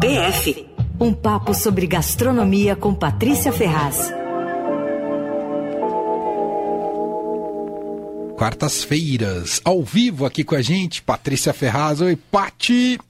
PF um papo sobre gastronomia com Patrícia Ferraz. Quartas-feiras, ao vivo aqui com a gente, Patrícia Ferraz. Oi, Pati!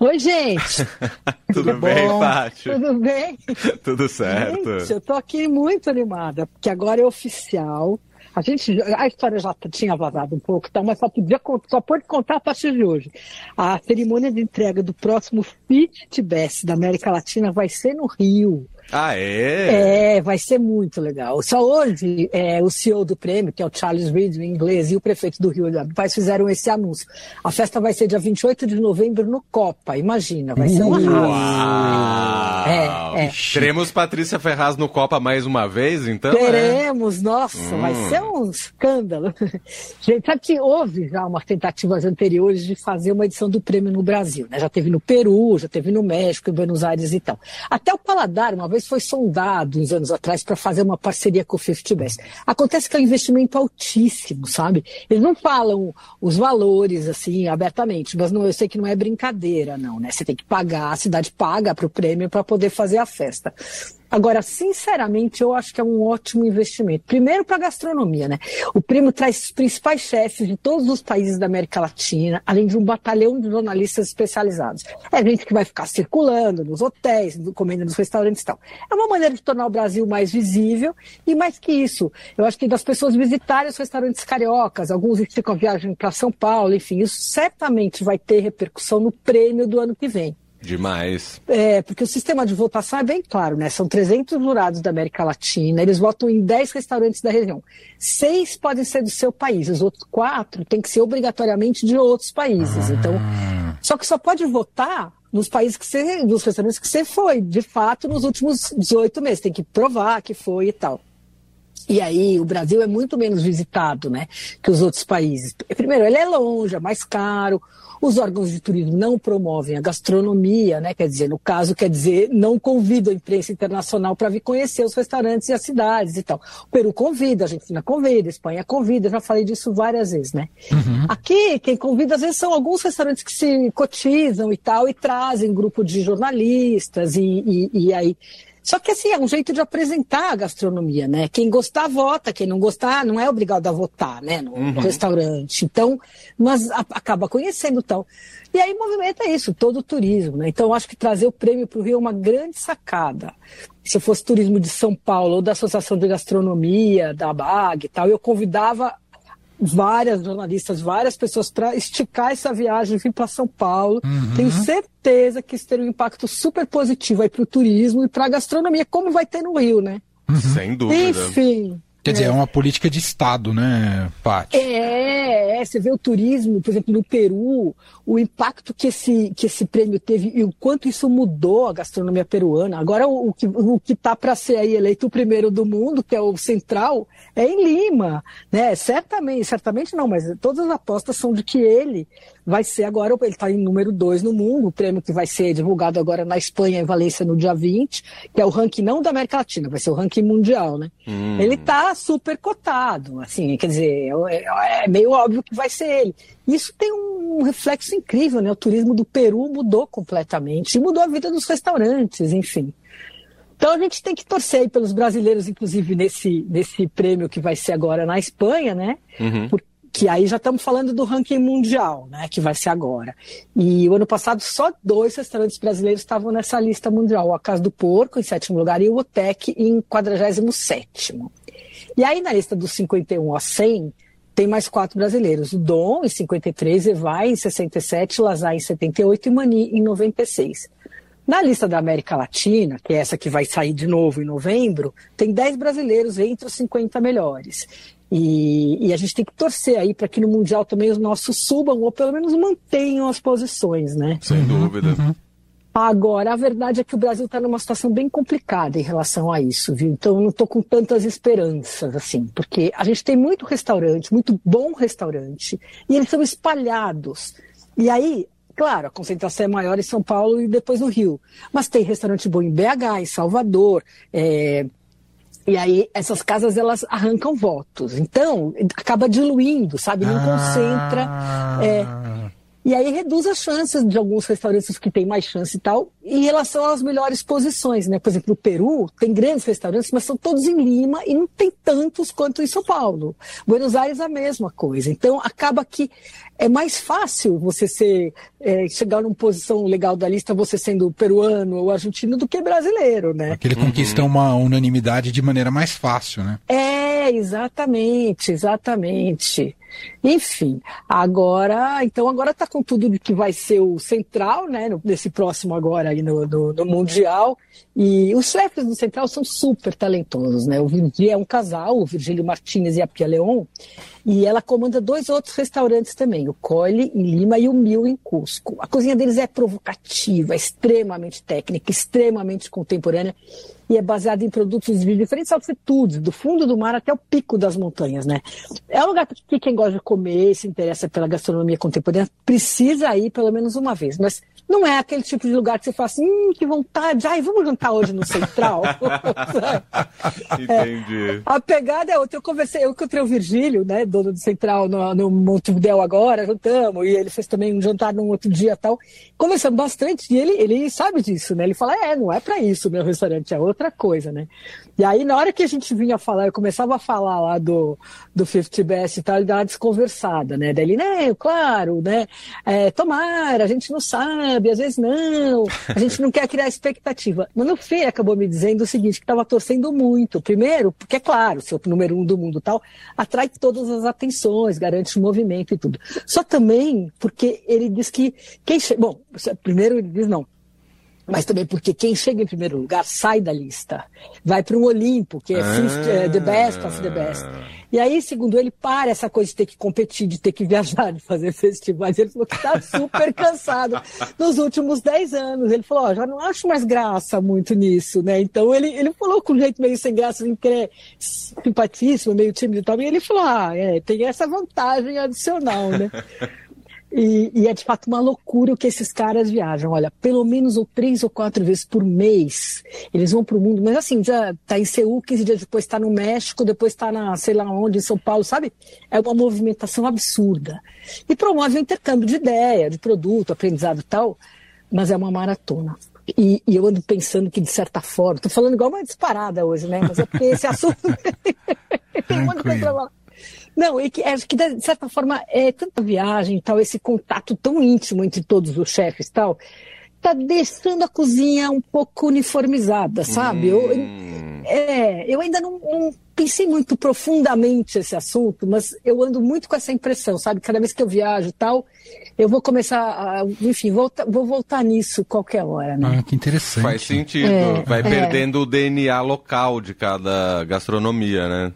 Oi, gente! Tudo bem, Pati? Tudo bem? Tudo certo. Gente, eu tô aqui muito animada, porque agora é oficial. A gente, a história já tinha vazado um pouco, tá? mas só, podia, só pode contar a partir de hoje. A cerimônia de entrega do próximo Fit Best da América Latina vai ser no Rio. Ah, é? É, vai ser muito legal. Só hoje, é, o CEO do prêmio, que é o Charles Reed, em inglês, e o prefeito do Rio, Paz, fizeram esse anúncio. A festa vai ser dia 28 de novembro no Copa, imagina, vai ser uma Uau! É, é. Teremos Patrícia Ferraz no Copa mais uma vez, então? Né? Teremos, é? nossa, hum. vai ser um escândalo. Gente, sabe que houve já umas tentativas anteriores de fazer uma edição do prêmio no Brasil, né? Já teve no Peru, já teve no México, em Buenos Aires e tal. Até o Paladar, uma vez foi sondado uns anos atrás para fazer uma parceria com o Fifty Best. Acontece que é um investimento altíssimo, sabe? Eles não falam os valores assim abertamente, mas não, eu sei que não é brincadeira, não, né? Você tem que pagar, a cidade paga para o prêmio para poder fazer a festa. Agora, sinceramente, eu acho que é um ótimo investimento. Primeiro para a gastronomia, né? O prêmio traz os principais chefes de todos os países da América Latina, além de um batalhão de jornalistas especializados. É gente que vai ficar circulando nos hotéis, comendo nos restaurantes e tal. É uma maneira de tornar o Brasil mais visível e mais que isso, eu acho que das pessoas visitarem os restaurantes cariocas, alguns esticam a viagem para São Paulo, enfim, isso certamente vai ter repercussão no prêmio do ano que vem. Demais. É, porque o sistema de votação é bem claro, né? São 300 jurados da América Latina, eles votam em 10 restaurantes da região. Seis podem ser do seu país, os outros quatro têm que ser obrigatoriamente de outros países. Ah. Então, só que só pode votar nos países que você, nos restaurantes que você foi, de fato, nos últimos 18 meses. Tem que provar que foi e tal. E aí, o Brasil é muito menos visitado, né, que os outros países. Primeiro, ele é longe, é mais caro. Os órgãos de turismo não promovem a gastronomia, né? Quer dizer, no caso, quer dizer, não convidam a imprensa internacional para vir conhecer os restaurantes e as cidades e tal. O Peru convida, a Argentina convida, a Espanha convida, já falei disso várias vezes, né? Uhum. Aqui, quem convida, às vezes, são alguns restaurantes que se cotizam e tal, e trazem grupo de jornalistas, e, e, e aí só que assim, é um jeito de apresentar a gastronomia, né? Quem gostar, vota. Quem não gostar, não é obrigado a votar, né? No, uhum. restaurante. Então, mas a, acaba conhecendo tal. E aí movimenta isso, todo o turismo, né? Então, acho que trazer o prêmio para o Rio é uma grande sacada. Se fosse turismo de São Paulo ou da Associação de Gastronomia, da BAG e tal, eu convidava várias jornalistas, várias pessoas para esticar essa viagem, vir para São Paulo. Uhum. Tenho certeza que isso teria um impacto super positivo aí para o turismo e para a gastronomia, como vai ter no Rio, né? Uhum. Sem dúvida. Enfim. Quer dizer, é, é uma política de Estado, né, Paty? É, é, você vê o turismo, por exemplo, no Peru, o impacto que esse, que esse prêmio teve e o quanto isso mudou a gastronomia peruana. Agora, o, o que o está para ser aí eleito o primeiro do mundo, que é o Central, é em Lima, né? Certamente, certamente não, mas todas as apostas são de que ele vai ser agora, ele está em número 2 no mundo, o prêmio que vai ser divulgado agora na Espanha, em Valência, no dia 20, que é o ranking não da América Latina, vai ser o ranking mundial, né? Hum. Ele está super cotado, assim, quer dizer, é, é, meio óbvio que vai ser ele. Isso tem um reflexo incrível, né? O turismo do Peru mudou completamente, e mudou a vida dos restaurantes, enfim. Então a gente tem que torcer aí pelos brasileiros, inclusive nesse, nesse prêmio que vai ser agora na Espanha, né? Uhum. Porque que aí já estamos falando do ranking mundial, né, que vai ser agora. E o ano passado só dois restaurantes brasileiros estavam nessa lista mundial, a Casa do Porco em sétimo lugar e o Otec em 47 E aí na lista dos 51 a 100 tem mais quatro brasileiros, o Dom em 53, Evai em 67, Lazar em 78 e Mani em 96. Na lista da América Latina, que é essa que vai sair de novo em novembro, tem 10 brasileiros entre os 50 melhores. E, e, a gente tem que torcer aí para que no Mundial também os nossos subam ou pelo menos mantenham as posições, né? Sem uhum, dúvida. Uhum. Agora, a verdade é que o Brasil está numa situação bem complicada em relação a isso, viu? Então, eu não estou com tantas esperanças, assim, porque a gente tem muito restaurante, muito bom restaurante, e eles são espalhados. E aí, claro, a concentração é maior em São Paulo e depois no Rio, mas tem restaurante bom em BH, em Salvador, é, e aí essas casas elas arrancam votos. Então, acaba diluindo, sabe? Não ah. concentra. É, E aí reduz as chances de alguns restaurantes que têm mais chance e tal, em relação às melhores posições, né? Por exemplo, o Peru tem grandes restaurantes, mas são todos em Lima e não tem tantos quanto em São Paulo. Buenos Aires a mesma coisa. Então acaba que é mais fácil você ser é, chegar numa posição legal da lista, você sendo peruano ou argentino, do que brasileiro, né? Aquele uhum. conquista uma unanimidade de maneira mais fácil, né? É, exatamente, exatamente. Enfim, agora, então agora está com tudo que vai ser o central, né, nesse próximo agora aí no, no, no, Mundial, e os chefes do central são super talentosos, né, o Virgílio é um casal, o Virgílio Martinez e a Pia Leon, e ela comanda dois outros restaurantes também, o Cole em Lima e o Mil em Cusco. A cozinha deles é provocativa, extremamente técnica, extremamente contemporânea, e é baseado em produtos de diferentes altitudes, do fundo do mar até o pico das montanhas, né? É um lugar que quem gosta de comer, se interessa pela gastronomia contemporânea, precisa ir pelo menos uma vez. Mas não é aquele tipo de lugar que você fala assim, hum, que vontade, ai, vamos jantar hoje no Central. Entendi. É, a pegada é outra. Eu conversei, eu encontrei o Virgílio, né, dono do Central, no, no Montevideo agora, jantamos, e ele fez também um jantar num outro dia tal. Conversamos bastante, e ele, ele sabe disso, né? Ele fala, é, não é para isso meu restaurante, é outra coisa, né? E aí, na hora que a gente vinha falar, eu começava a falar lá do, do 50 Best e tal, ele dá uma desconversada, né? Daí ele, né, claro, né? É, tomara, a gente não sabe sabe, às vezes não, a gente não quer criar expectativa. Mas no fim acabou me dizendo o seguinte, que estava torcendo muito. Primeiro, porque é claro, seu número um do mundo tal, atrai todas as atenções, garante o movimento e tudo. Só também porque ele diz que quem. Bom, primeiro ele diz não, mas também porque quem chega em primeiro lugar sai da lista, vai para um Olimpo, que é, ah, the best of the best. E aí, segundo ele, para essa coisa de ter que competir, de ter que viajar, de fazer festivais. Ele falou que está super cansado nos últimos 10 anos. Ele falou, oh, já não acho mais graça muito nisso, né? Então ele, ele falou com um jeito meio sem graça, assim, que é simpatíssimo, meio tímido e tal. E ele falou, ah, é, tem essa vantagem adicional, né? E, e, é de fato uma loucura o que esses caras viajam. Olha, pelo menos ou três ou quatro vezes por mês eles vão para o mundo, mas assim, já tá em Seul, 15 dias depois está no México, depois está na sei lá onde, em São Paulo, sabe? É uma movimentação absurda. E promove o intercâmbio de ideia, de produto, aprendizado e tal, mas é uma maratona. E, e, eu ando pensando que, de certa forma, tô falando igual uma disparada hoje, né? Mas é porque esse assunto. tem um monte de coisa pra falar. Não, e que, acho que de certa forma é tanta viagem tal, esse contato tão íntimo entre todos os chefes tal, tá deixando a cozinha um pouco uniformizada, sabe? Hum. Eu, é, eu ainda não, não, pensei muito profundamente esse assunto, mas eu ando muito com essa impressão, sabe? Cada vez que eu viajo tal, eu vou começar a, enfim, volta, vou voltar nisso qualquer hora, né? Ah, que interessante. Faz sentido. É, Vai é. perdendo o DNA local de cada gastronomia, né?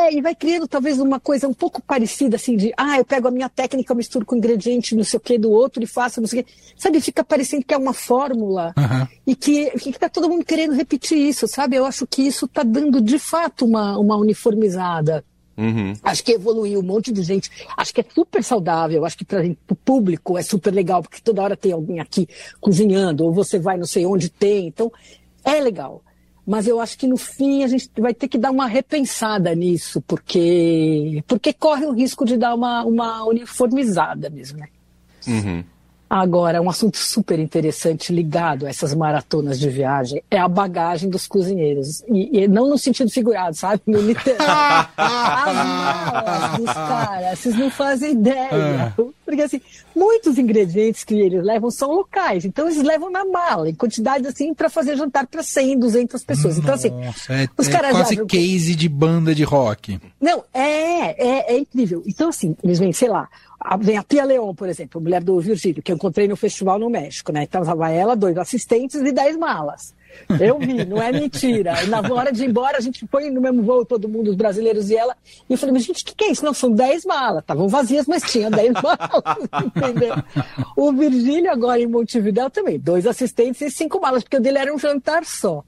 É, e vai criando talvez uma coisa um pouco parecida, assim, de, ah, eu pego a minha técnica, misturo com ingrediente, não sei o que, do outro e faço, não sei o que. Sabe, fica parecendo que é uma fórmula uhum. e que, que tá todo mundo querendo repetir isso, sabe? Eu acho que isso tá dando, de fato, uma, uma uniformizada. Uhum. Acho que evoluiu um monte de gente. Acho que é super saudável. Acho que para o público é super legal, porque toda hora tem alguém aqui cozinhando, ou você vai não sei onde tem. Então, é legal. Mas eu acho que no fim a gente vai ter que dar uma repensada nisso, porque, porque corre o risco de dar uma, uma uniformizada mesmo, né? Uhum. Agora, um assunto super interessante ligado a essas maratonas de viagem é a bagagem dos cozinheiros. E, e não no sentido figurado, sabe? No literal. As malas dos caras, vocês não fazem ideia. Porque, assim, muitos ingredientes que eles levam são locais. Então, eles levam na mala, em quantidade, assim, para fazer jantar para 100, 200 pessoas. Então, assim, é, os é caras quase case de banda de rock. Não, é, é, é incrível. Então, assim, eles vêm, sei lá, vem a Pia Leon, por exemplo, mulher do Virgílio, que eu encontrei no festival no México, né? Então estava ela, dois assistentes e dez malas. Eu vi, não é mentira. Na hora de ir embora, a gente foi no mesmo voo, todo mundo, os brasileiros e ela. E eu falei, mas gente, o que, que é isso? Não, são 10 malas. Estavam vazias, mas tinha 10 malas. Entendeu? O Virgílio, agora em Montevidéu, também. Dois assistentes e cinco malas, porque o dele era um jantar só.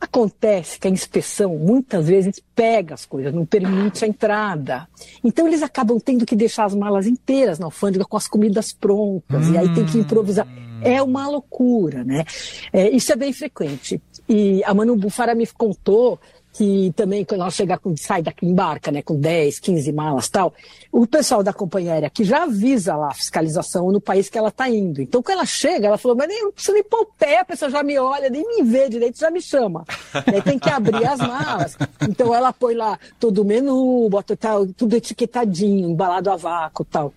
Acontece que a inspeção muitas vezes pega as coisas, não permite a entrada. Então eles acabam tendo que deixar as malas inteiras na alfândega com as comidas prontas, hum. e aí tem que improvisar. É uma loucura, né? É, isso é bem frequente. E a Manu Bufara me contou que também, quando ela chega com, sai daqui, embarca, né, com 10, 15 malas tal, o pessoal da companhia aérea que já avisa lá a fiscalização no país que ela está indo. Então, quando ela chega, ela falou, mas nem, não precisa nem pôr o pé, a pessoa já me olha, nem me vê direito, já me chama. Aí tem que abrir as malas. Então, ela põe lá todo o menu, bota tal, tudo etiquetadinho, embalado a vácuo tal.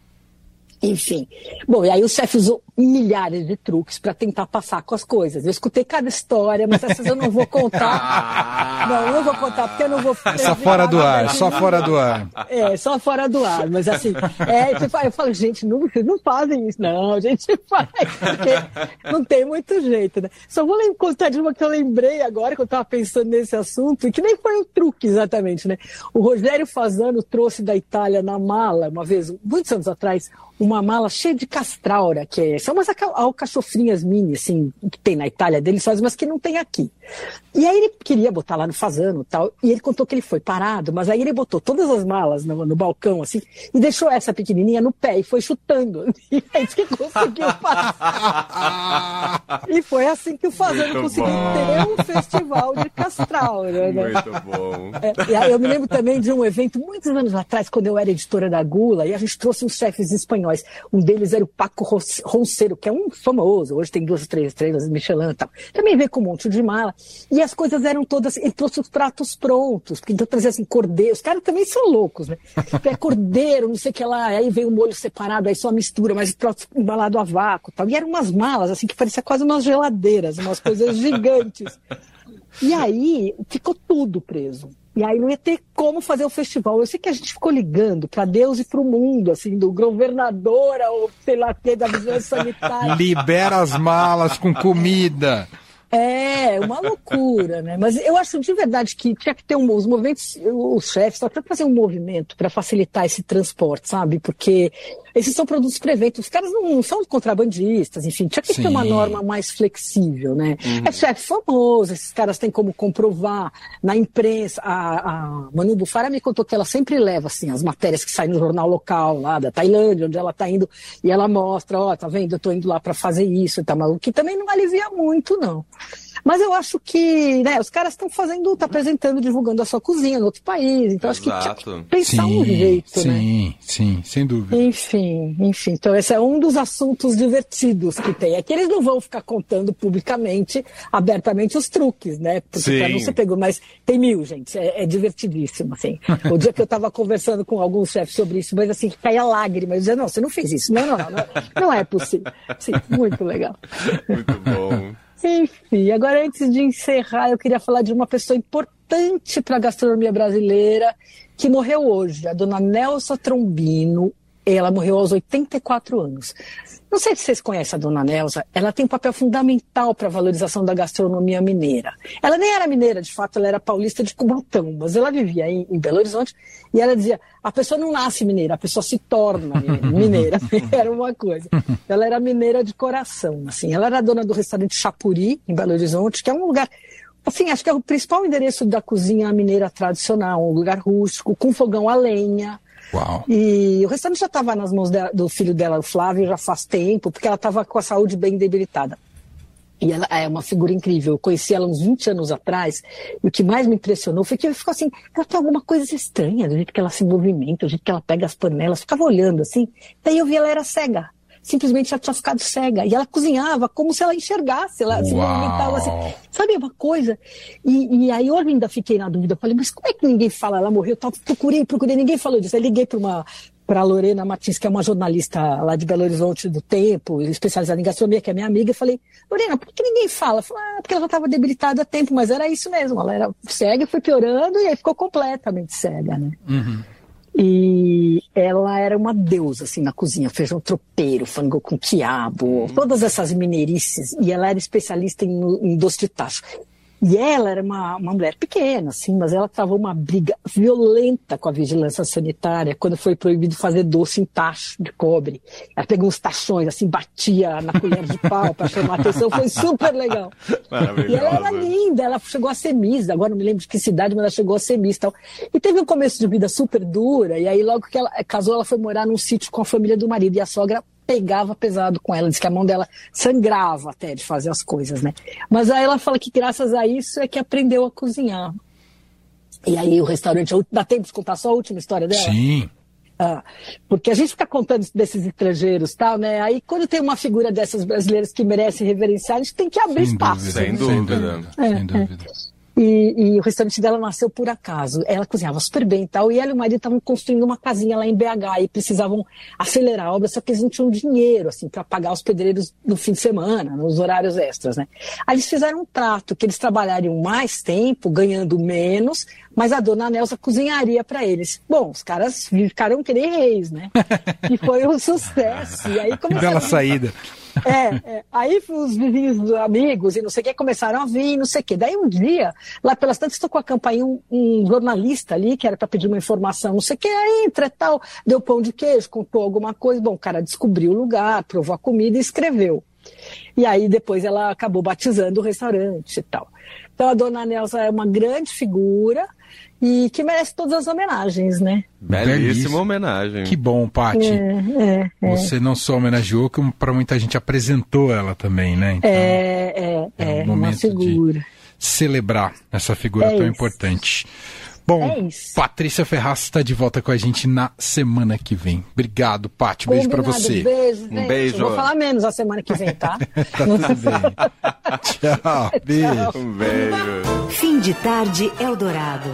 Enfim. Bom, e aí o chefe usou milhares de truques para tentar passar com as coisas. Eu escutei cada história, mas essas eu não vou contar. não, eu não vou contar, porque eu não vou. Só fora do ar, só fora do ar. É, só fora do ar. Mas assim, é, eu falo, gente, não, vocês não fazem isso. Não, a gente faz, porque não tem muito jeito, né? Só vou contar de uma que eu lembrei agora, que eu estava pensando nesse assunto, e que nem foi um truque exatamente, né? O Rogério Fazano trouxe da Itália na mala, uma vez, muitos anos atrás, uma mala cheia de castraura, que é, são umas alcachofrinhas mini, assim, que tem na Itália fazem, mas que não tem aqui. E aí ele queria botar lá no Fazano tal, e ele contou que ele foi parado, mas aí ele botou todas as malas no, no balcão, assim, e deixou essa pequenininha no pé e foi chutando. E aí que conseguiu passar. e foi assim que o Fazano conseguiu bom. ter um festival de castraura. Né? Muito bom. É, eu me lembro também de um evento muitos anos atrás, quando eu era editora da Gula, e a gente trouxe uns chefes espanhóis. Um deles era o Paco Ronceiro, que é um famoso, hoje tem duas, três estrelas, Michelin e tal. Também veio com um monte de mala. E as coisas eram todas, ele trouxe os pratos prontos, porque então trazia assim, cordeiro, os caras também são loucos, né? É cordeiro, não sei o que lá, aí veio o molho separado, aí só mistura, mas embalado a vácuo tal. E eram umas malas, assim, que parecia quase umas geladeiras, umas coisas gigantes. E aí ficou tudo preso. E aí não ia ter como fazer o festival. Eu sei que a gente ficou ligando para Deus e para o mundo, assim, do governador ou sei lá que da vigilância sanitária. Libera as malas com comida. É, uma loucura, né? Mas eu acho de verdade que tinha que ter um, os movimentos, os chefes, até fazer um movimento para facilitar esse transporte, sabe? Porque esses são produtos preventos, os caras não são contrabandistas, enfim, tinha que Sim. ter uma norma mais flexível, né? Uhum. É chefe famoso, esses caras têm como comprovar na imprensa. A, a Manu Bufara me contou que ela sempre leva, assim, as matérias que saem no jornal local lá da Tailândia, onde ela tá indo, e ela mostra, ó, oh, tá vendo, eu tô indo lá para fazer isso, tá maluco, que também não alivia muito, não. Mas eu acho que, né, os caras estão fazendo, tá apresentando, divulgando a sua cozinha no outro país. Então Exato. acho que tinha que pensar sim, um jeito, sim, né? Sim, sim, sem dúvida. Enfim, enfim. Então esse é um dos assuntos divertidos que tem. É que eles não vão ficar contando publicamente, abertamente os truques, né? Porque pra não ser pegou, mas tem mil, gente. É, é divertidíssimo, assim. o dia que eu estava conversando com alguns chefes sobre isso, mas assim, caía lágrima. Eu dizia, não, você não fez isso. Não, não, não. Não, não é possível. Sim, muito legal. Muito bom. Enfim, agora antes de encerrar, eu queria falar de uma pessoa importante para a gastronomia brasileira que morreu hoje, a dona Nelsa Trombino. Ela morreu aos 84 anos. Não sei se vocês conhecem a dona Nelsa, ela tem um papel fundamental para a valorização da gastronomia mineira. Ela nem era mineira, de fato, ela era paulista de Cubatão, mas ela vivia em, em Belo Horizonte e ela dizia: a pessoa não nasce mineira, a pessoa se torna mineira. era uma coisa. Ela era mineira de coração, assim. Ela era dona do restaurante Chapuri, em Belo Horizonte, que é um lugar assim, acho que é o principal endereço da cozinha mineira tradicional, um lugar rústico, com fogão a lenha, Uau. E o restante já estava nas mãos do filho dela, o Flávio, já faz tempo, porque ela estava com a saúde bem debilitada. E ela é uma figura incrível. Eu conheci ela uns 20 anos atrás. E o que mais me impressionou foi que ficou assim: ela tem alguma coisa estranha, do jeito que ela se movimenta, do jeito que ela pega as panelas. Ficava olhando assim. Daí eu vi ela era cega simplesmente ela tinha ficado cega. E ela cozinhava como se ela enxergasse, ela Uau. se movimentava assim. Sabe uma coisa? E, e, aí eu ainda fiquei na dúvida. Falei, mas como é que ninguém fala? Ela morreu, tal. procurei, procurei, ninguém falou disso. Aí liguei para uma para a Lorena Martins, que é uma jornalista lá de Belo Horizonte do Tempo, especializada em gastronomia, que é minha amiga, e falei, Lorena, por que ninguém fala? Falei, ah, porque ela já estava debilitada há tempo, mas era isso mesmo, ela era cega, foi piorando e aí ficou completamente cega, né? Uhum. E ela era uma deusa, assim, na cozinha. Feijão tropeiro, frango com quiabo, uhum. todas essas mineirices. E ela era especialista em, em doce de tacho. E ela era uma, uma mulher pequena, assim, mas ela travou uma briga violenta com a vigilância sanitária quando foi proibido fazer doce em tacho de cobre. Ela pegou uns tachões, assim, batia na colher de pau para chamar a atenção, foi super legal. E ela era linda, ela chegou a ser Miss, agora não me lembro de que cidade, mas ela chegou a ser Miss e tal. E teve um começo de vida super dura, e aí logo que ela casou, ela foi morar num sítio com a família do marido, e a sogra pegava pesado com ela, diz que a mão dela sangrava até de fazer as coisas, né? Mas aí ela fala que graças a isso é que aprendeu a cozinhar. E aí o restaurante, dá tempo de contar só a última história dela? Sim. Ah, porque a gente fica contando desses estrangeiros tal, né? Aí quando tem uma figura dessas brasileiras que merece reverenciar, a gente tem que abrir Sem espaço. dúvida, Sem né? dúvida. É, Sem dúvida. E, e o restaurante dela nasceu por acaso. Ela cozinhava super bem e tal. E ela e o marido estavam construindo uma casinha lá em BH e precisavam acelerar a obra, só que eles não tinham dinheiro, assim, para pagar os pedreiros no fim de semana, nos horários extras, né? Aí eles fizeram um trato que eles trabalhariam mais tempo, ganhando menos, mas a dona Nelsa cozinharia para eles. Bom, os caras ficaram que nem reis, né? E foi um sucesso. E aí começaram bela a saída. É, é. Aí os vizinhos, amigos e não sei o que começaram a vir, não sei o que. Daí um dia, lá pelas tantas, tocou a campainha um, um jornalista ali, que era para pedir uma informação, não sei o que, aí entra e tal, deu pão de queijo, contou alguma coisa. Bom, o cara descobriu o lugar, provou a comida e escreveu. E aí depois ela acabou batizando o restaurante e tal. Então a dona Nelsa é uma grande figura e que merece todas as homenagens, né? Belíssima homenagem. Que bom, Paty. É, é, Você não só homenageou, como para muita gente apresentou ela também, né? Então, é, é, é é, um uma momento figura. de celebrar essa figura É tão isso. importante. Bom, É isso. Patrícia Ferraz está de volta com a gente na semana que vem. Obrigado, Paty. Beijo para você. Beijo, Um beijo. Vou falar menos a semana que vem, tá? Tá tudo bem. Tchau. Beijo. Um beijo. Fim de tarde Eldorado.